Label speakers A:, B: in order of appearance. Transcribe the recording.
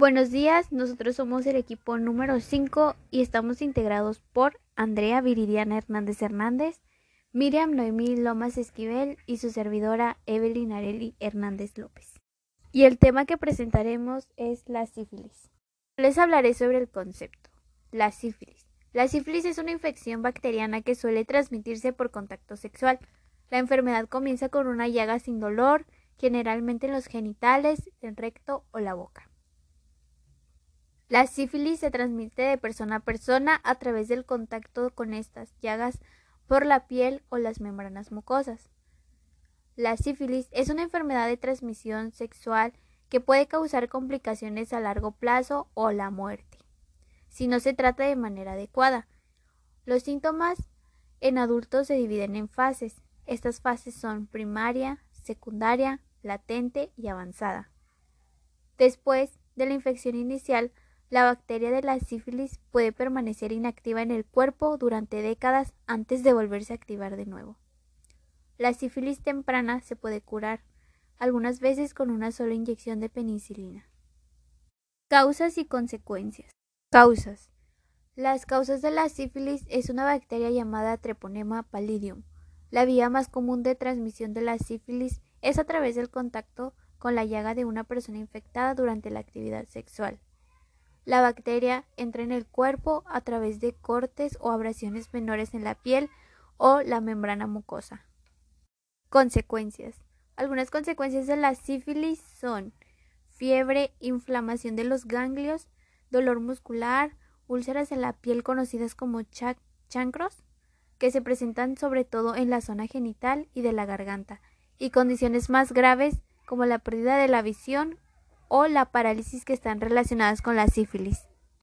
A: Buenos días, nosotros somos el equipo número 5 y estamos integrados por Andrea Viridiana Hernández Hernández, Miriam Noemí Lomas Esquivel y su servidora Evelyn Areli Hernández López. Y el tema que presentaremos es la sífilis. Les hablaré sobre el concepto. La sífilis. La sífilis es una infección bacteriana que suele transmitirse por contacto sexual. La enfermedad comienza con una llaga sin dolor, generalmente en los genitales, el recto o la boca. La sífilis se transmite de persona a persona a través del contacto con estas llagas por la piel o las membranas mucosas. La sífilis es una enfermedad de transmisión sexual que puede causar complicaciones a largo plazo o la muerte, si no se trata de manera adecuada. Los síntomas en adultos se dividen en fases. Estas fases son primaria, secundaria, latente y avanzada. Después de la infección inicial, la bacteria de la sífilis puede permanecer inactiva en el cuerpo durante décadas antes de volverse a activar de nuevo. La sífilis temprana se puede curar, algunas veces con una sola inyección de penicilina. Causas y consecuencias. Causas. Las causas de la sífilis es una bacteria llamada Treponema pallidum. La vía más común de transmisión de la sífilis es a través del contacto con la llaga de una persona infectada durante la actividad sexual. La bacteria entra en el cuerpo a través de cortes o abrasiones menores en la piel o la membrana mucosa. Consecuencias. Algunas consecuencias de la sífilis son fiebre, inflamación de los ganglios, dolor muscular, úlceras en la piel conocidas como chancros, que se presentan sobre todo en la zona genital y de la garganta, y condiciones más graves como la pérdida de la visión o la parálisis que están relacionadas con la sífilis.